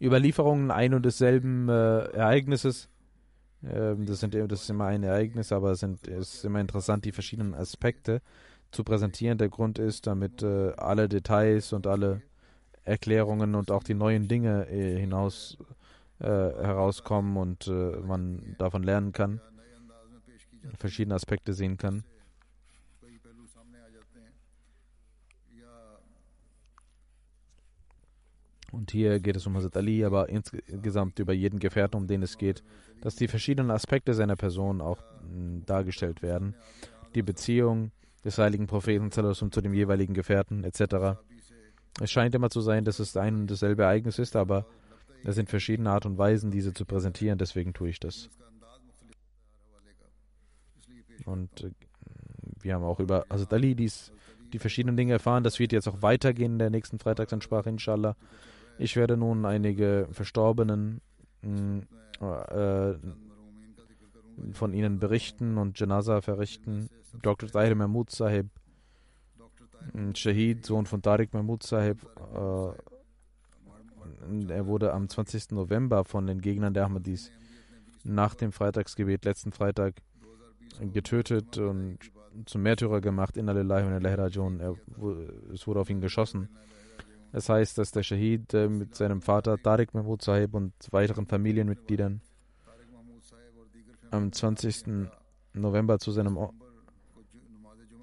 Überlieferungen ein und desselben äh, Ereignisses. Ähm, das, sind, das ist immer ein Ereignis, aber es, ist immer interessant, die verschiedenen Aspekte zu präsentieren. Der Grund ist, damit äh, alle Details und alle Erklärungen und auch die neuen Dinge äh, hinaus äh, herauskommen und äh, man davon lernen kann, verschiedene Aspekte sehen kann. Und hier geht es um Hazrat Ali, aber insgesamt über jeden Gefährten, um den es geht, dass die verschiedenen Aspekte seiner Person auch hm, dargestellt werden. Die Beziehung des heiligen Propheten zu dem jeweiligen Gefährten etc. Es scheint immer zu sein, dass es ein und dasselbe Ereignis ist, aber es sind verschiedene Art und Weisen, diese zu präsentieren, deswegen tue ich das. Und äh, wir haben auch über Hazrat Ali dies, die verschiedenen Dinge erfahren. Das wird jetzt auch weitergehen in der nächsten Freitagsansprache, inshallah. Ich werde nun einige Verstorbenen mm, äh, von ihnen berichten und Janaza verrichten. Dr. Tahir Mahmud Sahib Shahid, Sohn von Tariq Mahmud Sahib, äh, er wurde am 20. November von den Gegnern der Ahmadis nach dem Freitagsgebet letzten Freitag getötet und zum Märtyrer gemacht. in Lillahi wa Rajiun. Es wurde auf ihn geschossen. Das heißt, dass der Shahid äh, mit seinem Vater Tariq Mahmud Sahib und weiteren Familienmitgliedern am 20. November zu seinem o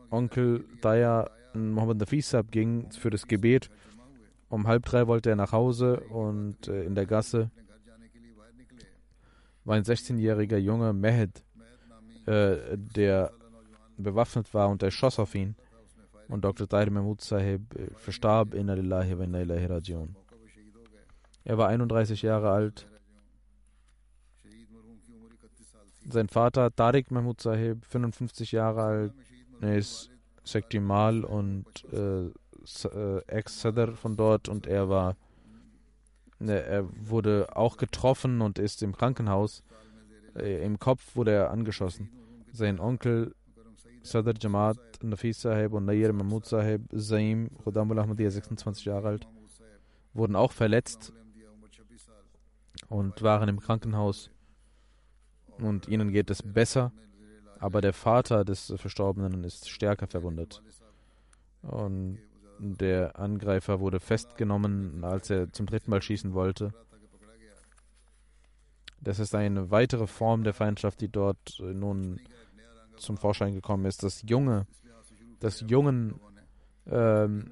Onkel Daya Mohammed Nafis ging für das Gebet. Um halb drei wollte er nach Hause und äh, in der Gasse war ein 16-jähriger Junge, Mehed, äh, der bewaffnet war und er schoss auf ihn. Und Dr. Tahir Mahmud Sahib äh, verstarb in Alillahi wa inna ilahi rajiun. Er war 31 Jahre alt. Sein Vater Tariq Mahmud Sahib, 55 Jahre alt, ist Sektimal und äh, äh, Ex-Sadr von dort und er war, ne, er wurde auch getroffen und ist im Krankenhaus. Äh, Im Kopf wurde er angeschossen. Sein Onkel Sadr Jamaat Nafis Sahib und Nair Mahmud Sahib Zaim Khudamul Ahmadiyya, 26 Jahre alt, wurden auch verletzt und waren im Krankenhaus. Und ihnen geht es besser, aber der Vater des Verstorbenen ist stärker verwundet. Und der Angreifer wurde festgenommen, als er zum dritten Mal schießen wollte. Das ist eine weitere Form der Feindschaft, die dort nun zum Vorschein gekommen ist, dass Junge, dass Jungen ähm,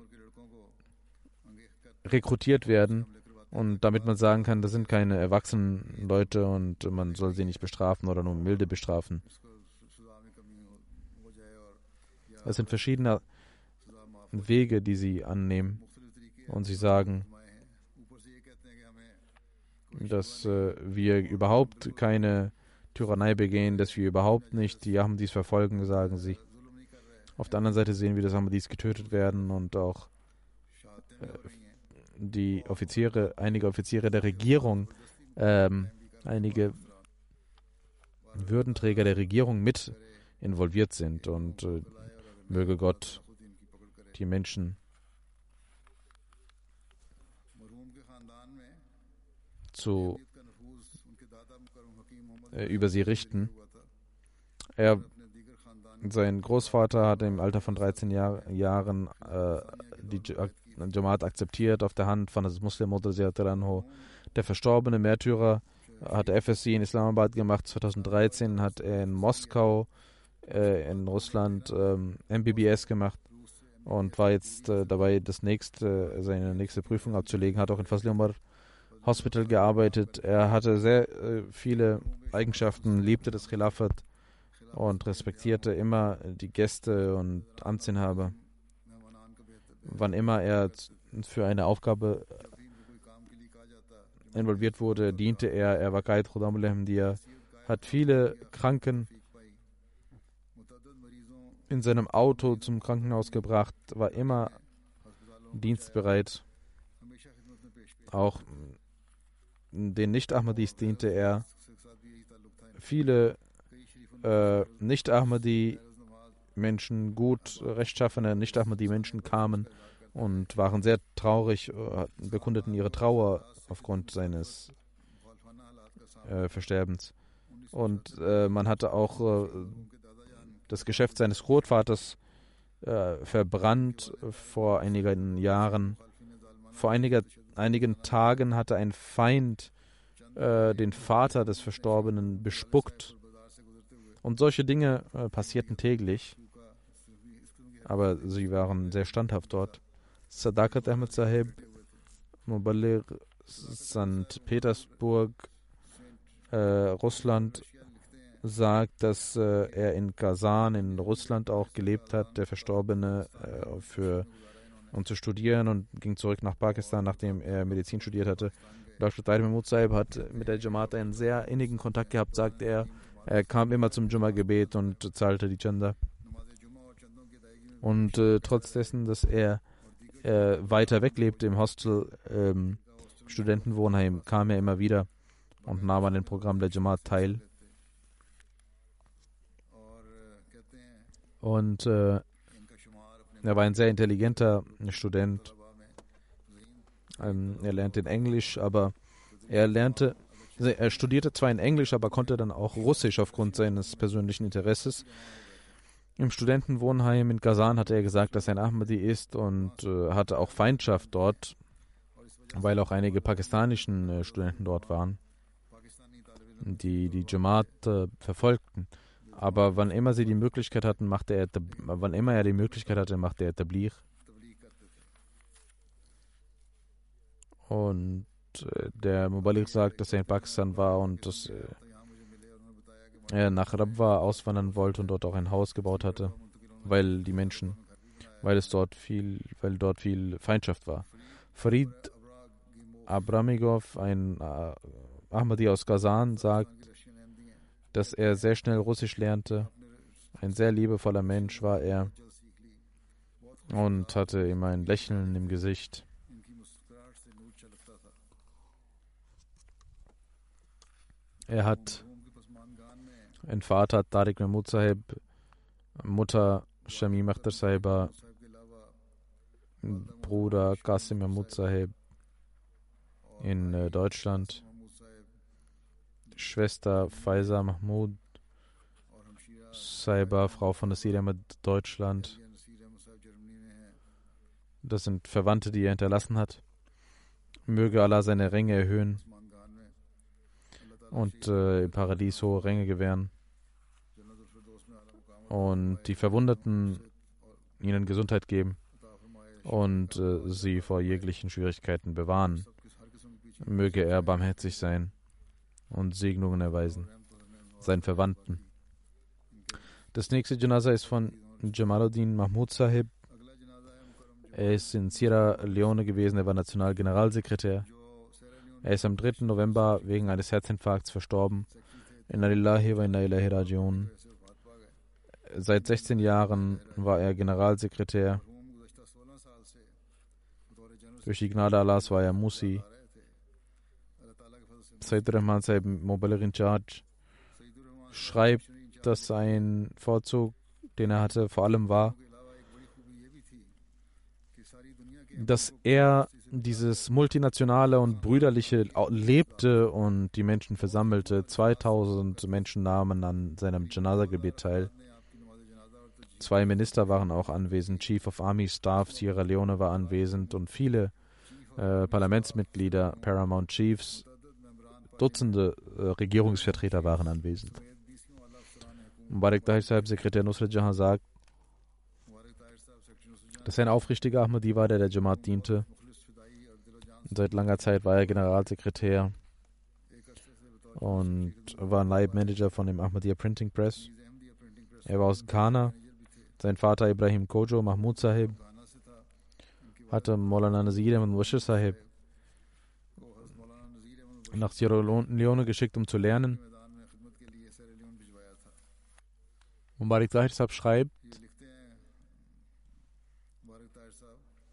rekrutiert werden und damit man sagen kann, das sind keine erwachsenen Leute und man soll sie nicht bestrafen oder nur milde bestrafen. Es sind verschiedene Wege, die sie annehmen und sie sagen, dass äh, wir überhaupt keine Tyrannei begehen, dass wir überhaupt nicht die Ahmadis verfolgen, sagen sie. Auf der anderen Seite sehen wir, dass Ahmadis getötet werden und auch äh, die Offiziere, einige Offiziere der Regierung, ähm, einige Würdenträger der Regierung mit involviert sind und äh, möge Gott die Menschen zu äh, über sie richten. Er, sein Großvater hat im Alter von 13 Jahr, Jahren äh, die Jamaat akzeptiert auf der Hand von das Muslim Anho. Der verstorbene Märtyrer hat FSC in Islamabad gemacht. 2013 hat er in Moskau äh, in Russland ähm, MBBS gemacht und war jetzt äh, dabei, das nächste, seine nächste Prüfung abzulegen. Hat auch in Fazl Umar Hospital gearbeitet. Er hatte sehr äh, viele Eigenschaften, liebte das Khilafat und respektierte immer die Gäste und Amtsinhaber. Wann immer er für eine Aufgabe involviert wurde, diente er. Er war Qaid Khudam al hat viele Kranken in seinem Auto zum Krankenhaus gebracht, war immer dienstbereit. Auch den Nicht-Ahmadis diente er. Viele äh, Nicht-Ahmadi-Menschen, gut rechtschaffene Nicht-Ahmadi-Menschen kamen und waren sehr traurig, äh, bekundeten ihre Trauer aufgrund seines äh, Versterbens. Und äh, man hatte auch äh, das Geschäft seines Großvaters äh, verbrannt vor einigen Jahren. Vor einiger, einigen Tagen hatte ein Feind äh, den Vater des Verstorbenen bespuckt. Und solche Dinge äh, passierten täglich. Aber sie waren sehr standhaft dort. Sadakat Ahmed Sahib, Mubalir, St. Petersburg, äh, Russland sagt, dass äh, er in Kasan in Russland auch gelebt hat, der Verstorbene, äh, für, um zu studieren und ging zurück nach Pakistan, nachdem er Medizin studiert hatte. Dr. Tahir Mahmoud Saib hat mit der Jamaat einen sehr innigen Kontakt gehabt, sagt er. Er kam immer zum Jumma-Gebet und zahlte die Chanda. Und äh, trotz dessen, dass er äh, weiter weg lebte im Hostel, ähm, Studentenwohnheim, kam er immer wieder und nahm an dem Programm der Jamaat teil. Und äh, Er war ein sehr intelligenter Student. Ähm, er lernte in Englisch, aber er lernte, also er studierte zwar in Englisch, aber konnte dann auch Russisch aufgrund seines persönlichen Interesses. Im Studentenwohnheim in Kazan hatte er gesagt, dass er ein Ahmadi ist und äh, hatte auch Feindschaft dort, weil auch einige pakistanischen äh, Studenten dort waren, die die Jamaat äh, verfolgten. Aber wann immer sie die Möglichkeit hatten, machte er, wann immer er die Möglichkeit hatte, machte er Tabligh. Und äh, der Mubalik sagt, dass er in Pakistan war und dass äh, er nach Rabwa auswandern wollte und dort auch ein Haus gebaut hatte, weil die Menschen, weil es dort viel, weil dort viel Feindschaft war. Farid Abramigov, ein äh, Ahmadi aus Kazan, sagt, dass er sehr schnell Russisch lernte. Ein sehr liebevoller Mensch war er und hatte immer ein Lächeln im Gesicht. Er hat einen Vater, Tariq Mahmud Sahib, Mutter Shamim Akhtar Sahiba, Bruder Qasim Mahmud Sahib in äh, Deutschland, Schwester Faiza Mahmud Saiba, Frau von Nasir Ahmed Deutschland. Das sind Verwandte, die er hinterlassen hat. Möge Allah seine Ränge erhöhen und äh, im Paradies hohe Ränge gewähren und die Verwundeten ihnen Gesundheit geben und äh, sie vor jeglichen Schwierigkeiten bewahren. Möge er barmherzig sein und Segnungen erweisen, seinen Verwandten. Das nächste Janaza ist von Jamaluddin Mahmud Sahib. Er ist in Sierra Leone gewesen, er war Nationalgeneralsekretär. Er ist am 3. November wegen eines Herzinfarkts verstorben. Inna lillahi wa inna ilahi rajiun. Seit 16 Jahren war er Generalsekretär. Durch die Gnade Allahs war er Musi. Sayyid Rahman Sahib Mobile Charge schreibt, dass sein Vorzug, den er hatte, vor allem war, dass er dieses multinationale und brüderliche lebte und die Menschen versammelte. 2000 Menschen nahmen an seinem Janaza-Gebet teil. Zwei Minister waren auch anwesend. Chief of Army Staff Sierra Leone war anwesend und viele äh, Parlamentsmitglieder, Paramount Chiefs, Dutzende äh, Regierungsvertreter waren anwesend. Mubarak Tahir Sahib, Sekretär Nusrat Jahan, sagt, dass er ein aufrichtiger Ahmadi war, der der Jamaat diente. Seit langer Zeit war er Generalsekretär und war Leibmanager von dem Ahmadiyya Printing Press. Er war aus Ghana. Sein Vater Ibrahim Kojo Mahmud Sahib hatte Maulana Nazir und Washir Sahib nach Sierra Leone geschickt, um zu lernen. Mubarak Sahib schreibt,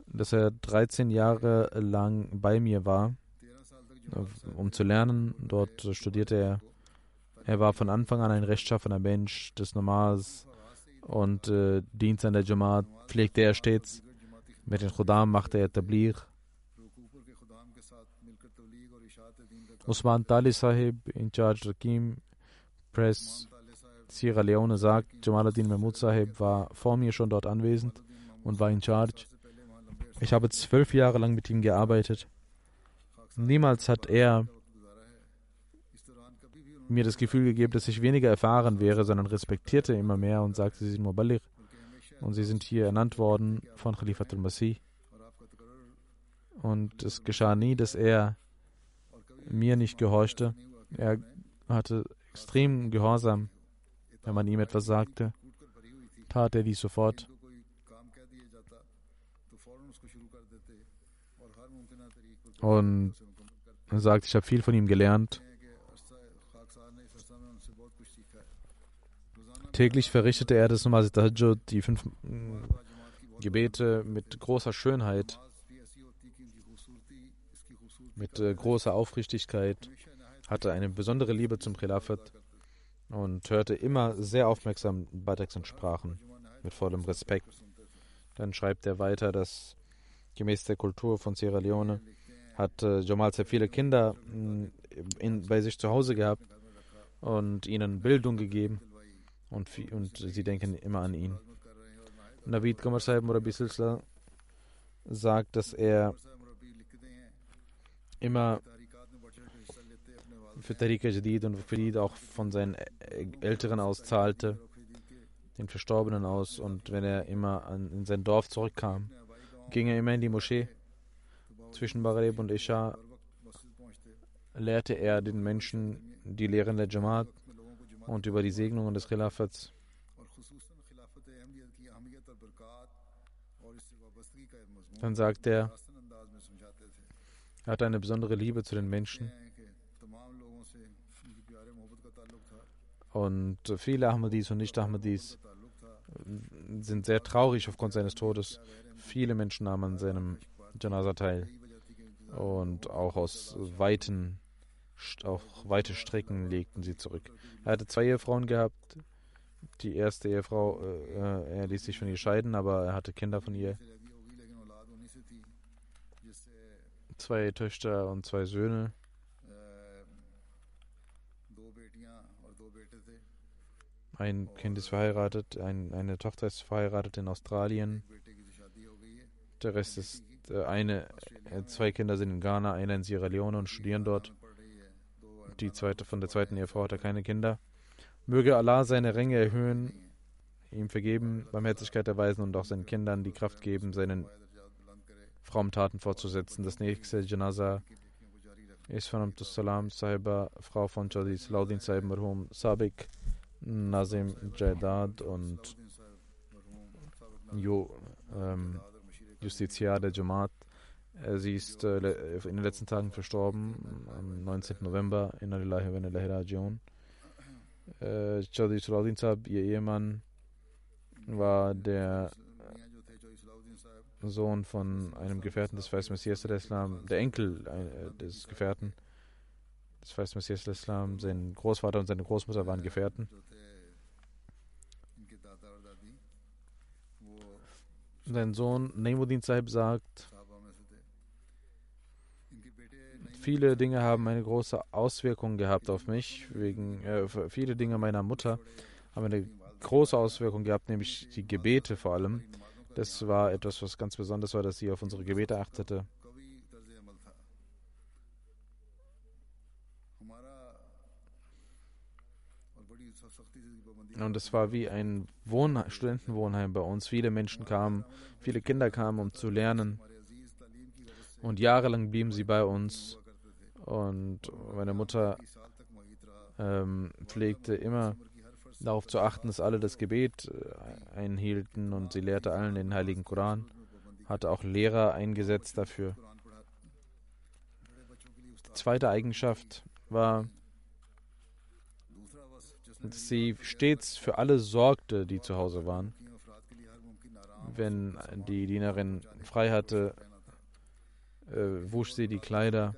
dass er 13 Jahre lang bei mir war, um zu lernen. Dort studierte er. Er war von Anfang an ein rechtschaffener Mensch des Namaz und äh, Dienst an der Jamaat pflegte er stets. Mit den Khudam machte er Tabligh. Usman Tali Sahib, in charge Rakim Press Sierra Leone, sagt, Jamaluddin Mahmud Sahib war vor mir schon dort anwesend und war in charge. Ich habe zwölf Jahre lang mit ihm gearbeitet. Niemals hat er mir das Gefühl gegeben, dass ich weniger erfahren wäre, sondern respektierte immer mehr und sagte, Sie sind Mubalir und Sie sind hier ernannt worden von Khalifat al-Masih. Und es geschah nie, dass er mir nicht gehorchte. Er hatte extrem Gehorsam. Wenn man ihm etwas sagte, tat er dies sofort. Und er sagt, ich habe viel von ihm gelernt. Täglich verrichtete er das Namaz Tahajjud, die fünf Gebete mit großer Schönheit, mit äh, großer Aufrichtigkeit, hatte eine besondere Liebe zum Khilafat und hörte immer sehr aufmerksam Badaks und Sprachen mit vollem Respekt. Dann schreibt er weiter, dass gemäß der Kultur von Sierra Leone hat äh, Jamal sehr viele Kinder mh, in, bei sich zu Hause gehabt und ihnen Bildung gegeben und, und sie denken immer an ihn. Navid Qamar Sahib Murabi Silsla sagt, dass er immer für Tariqa Jadid und für Jadid auch von seinen Älteren aus zahlte, den Verstorbenen aus. Und wenn er immer an, in sein Dorf zurückkam, ging er immer in die Moschee. Zwischen Maghreb und Isha lehrte er den Menschen die Lehren der Jamaat und über die Segnungen des Khilafats. Dann sagt er, er hat eine besondere Liebe zu den Menschen. Und viele Ahmadis und Nicht-Ahmadis sind sehr traurig aufgrund seines Todes. Viele Menschen nahmen an seinem Janaza teil. Und auch aus weiten, auch weite Strecken legten sie zurück. Er hatte zwei Ehefrauen gehabt. Die erste Ehefrau, äh, er ließ sich von ihr scheiden, aber er hatte Kinder von ihr. Zwei Töchter und zwei Söhne. Ein Kind ist verheiratet, ein, eine Tochter ist verheiratet in Australien. Der Rest ist äh, eine, äh, zwei Kinder sind in Ghana, einer in Sierra Leone und studieren dort. Die zweite von der zweiten Ehefrau hat er keine Kinder. Möge Allah seine Ränge erhöhen, ihm vergeben, Barmherzigkeit erweisen und auch seinen Kindern die Kraft geben, seinen Taten fortzusetzen. Das nächste Janaza ist von Amtus Salam Sahiba, Frau von Chaudhry Salaudin Sahib Marhum Sabik. Nazim Jaidad und jo, ähm, Justiziar der Jamaat. Sie ist äh, in den letzten Tagen verstorben, am 19. November in Alilahi wa Ilahi Rajiun. Äh, Chaudhry Salaudin Saab, ihr Ehemann, war der Sohn von einem Gefährten des Feist Messias der Islam, der Enkel äh, des Gefährten des Feist Messias der Islam. Sein Großvater und seine Großmutter waren Gefährten. Sein Sohn Naimuddin Sahib sagt, viele Dinge haben eine große Auswirkung gehabt auf mich, wegen äh, viele Dinge meiner Mutter haben eine große Auswirkung gehabt, nämlich die Gebete vor allem. Das war etwas, was ganz besonders war, dass sie auf unsere Gebete achtete. Und es war wie ein Wohn Studentenwohnheim bei uns. Viele Menschen kamen, viele Kinder kamen, um zu lernen. Und jahrelang blieben sie bei uns. Und meine Mutter ähm, pflegte immer darauf zu achten, dass alle das Gebet äh, einhielten und sie lehrte allen den Heiligen Koran, hatte auch Lehrer eingesetzt dafür. Die zweite Eigenschaft war, dass sie stets für alle sorgte, die zu Hause waren. Wenn die Dienerin frei hatte, äh, wusch sie die Kleider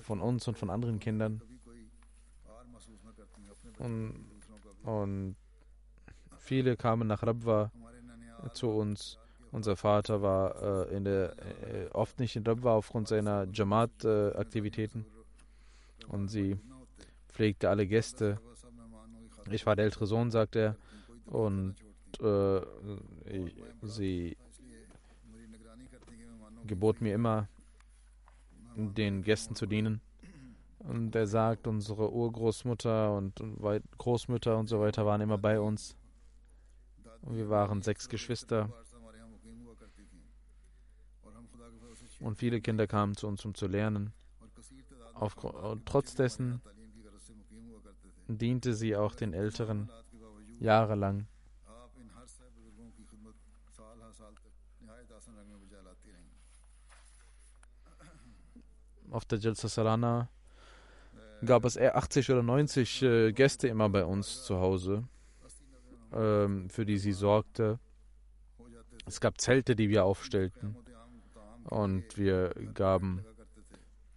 von uns und von anderen Kindern. Und, und viele kamen nach Rabwa zu uns. Unser Vater war äh, in der, äh, oft nicht in Rabwa aufgrund seiner Jamaat-Aktivitäten. und sie pflegte alle Gäste. Ich war der ältere Sohn, sagt er, und äh, sie gebot mir immer, den Gästen zu dienen. Und er sagt, unsere Urgroßmutter und Großmütter und so weiter waren immer bei uns. Und wir waren sechs Geschwister. Und viele Kinder kamen zu uns, um zu lernen. Auf, trotz dessen diente sie auch den Älteren jahrelang. Auf der Jalsa Salana gab es 80 oder 90 äh, Gäste immer bei uns zu Hause, ähm, für die sie sorgte. Es gab Zelte, die wir aufstellten und wir gaben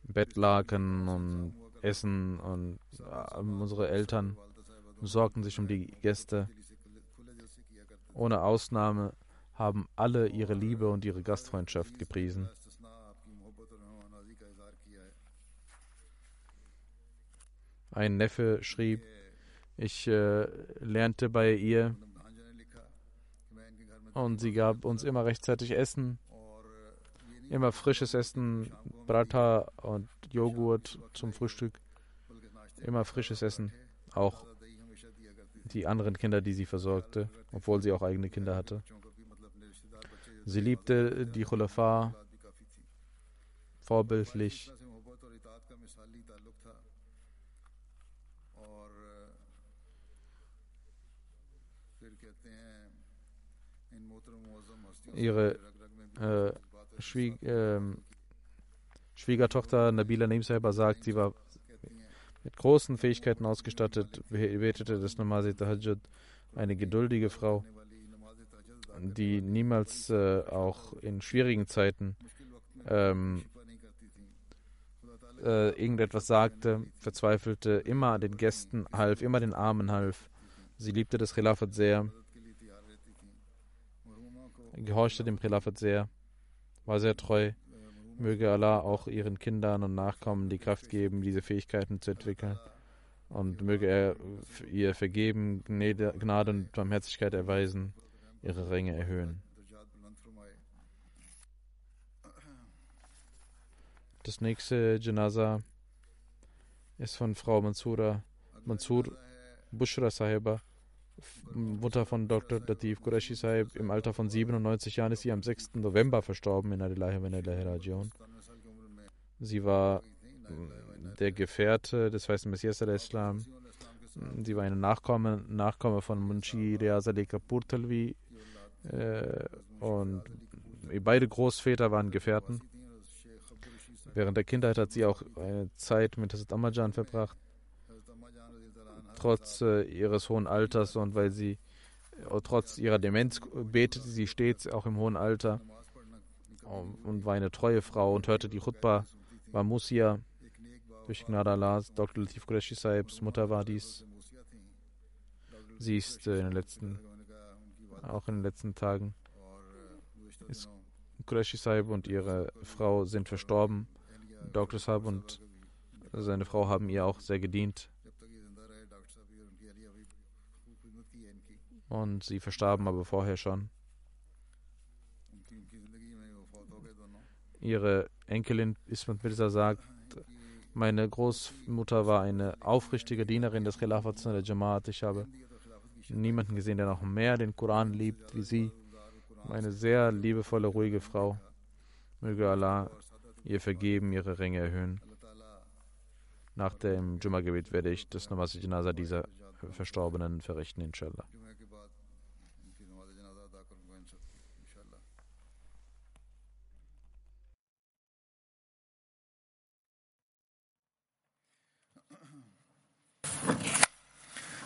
Bettlaken und Essen und äh, unsere Eltern sorgten sich um die Gäste. Ohne Ausnahme haben alle ihre Liebe und ihre Gastfreundschaft gepriesen. Ein Neffe schrieb, ich äh, lernte bei ihr und sie gab uns immer rechtzeitig Essen, immer frisches Essen, Brata und Joghurt zum Frühstück, immer frisches Essen, auch die anderen Kinder, die sie versorgte, obwohl sie auch eigene Kinder hatte. Sie liebte die Khulafa vorbildlich. ihre äh, Schwieg, äh, Schwiegertochter Nabila Nebsahiba sagt, sie war mit großen Fähigkeiten ausgestattet, betete das Namazi Tahajjud, eine geduldige Frau, die niemals äh, auch in schwierigen Zeiten ähm, äh, irgendetwas sagte, verzweifelte, immer den Gästen half, immer den Armen half. Sie liebte das Khilafat sehr gehorchte dem Khilafat sehr, war sehr treu. Möge Allah auch ihren Kindern und Nachkommen die Kraft geben, diese Fähigkeiten zu entwickeln. Und möge er ihr vergeben, Gnade und Barmherzigkeit erweisen, ihre Ränge erhöhen. Das nächste Janaza ist von Frau Mansura, Mansur Bushra Sahiba. Mutter von Dr. Latif Qureshi Sahib, im Alter von 97 Jahren ist sie am 6. November verstorben in Adilahi Venelahi Rajon. Sie war mm, der Gefährte des Weißen Messias der Islam. Sie war eine Nachkomme, Nachkomme von Munshi Reaz Ali Kapur Talvi äh, und beide Großväter waren Gefährten. Während der Kindheit hat sie auch eine Zeit mit Hazrat Amajan verbracht. Trotz äh, ihres hohen Alters und weil sie äh, trotz ihrer Demenz betete sie stets auch im hohen Alter und war eine treue Frau und hörte die Chutba war Musia durch Gnada Lars, Dr. Latif Qureshi Saibs Mutter war dies. Sie ist äh, in den letzten, auch in den letzten Tagen, ist Qureshi Saib und ihre Frau sind verstorben. Dr. Saib und seine Frau haben ihr auch sehr gedient. und sie verstarben aber vorher schon. Ihre Enkelin Ismat Mirza sagt, meine Großmutter war eine aufrichtige Dienerin des Khilafats der Jamaat. Ich habe niemanden gesehen, der noch mehr den Koran liebt wie sie. Meine sehr liebevolle, ruhige Frau. Möge Allah ihr vergeben, ihre Ränge erhöhen. Nach dem Jumma-Gebet werde ich das Namaz Janaza dieser Verstorbenen verrichten, inshallah.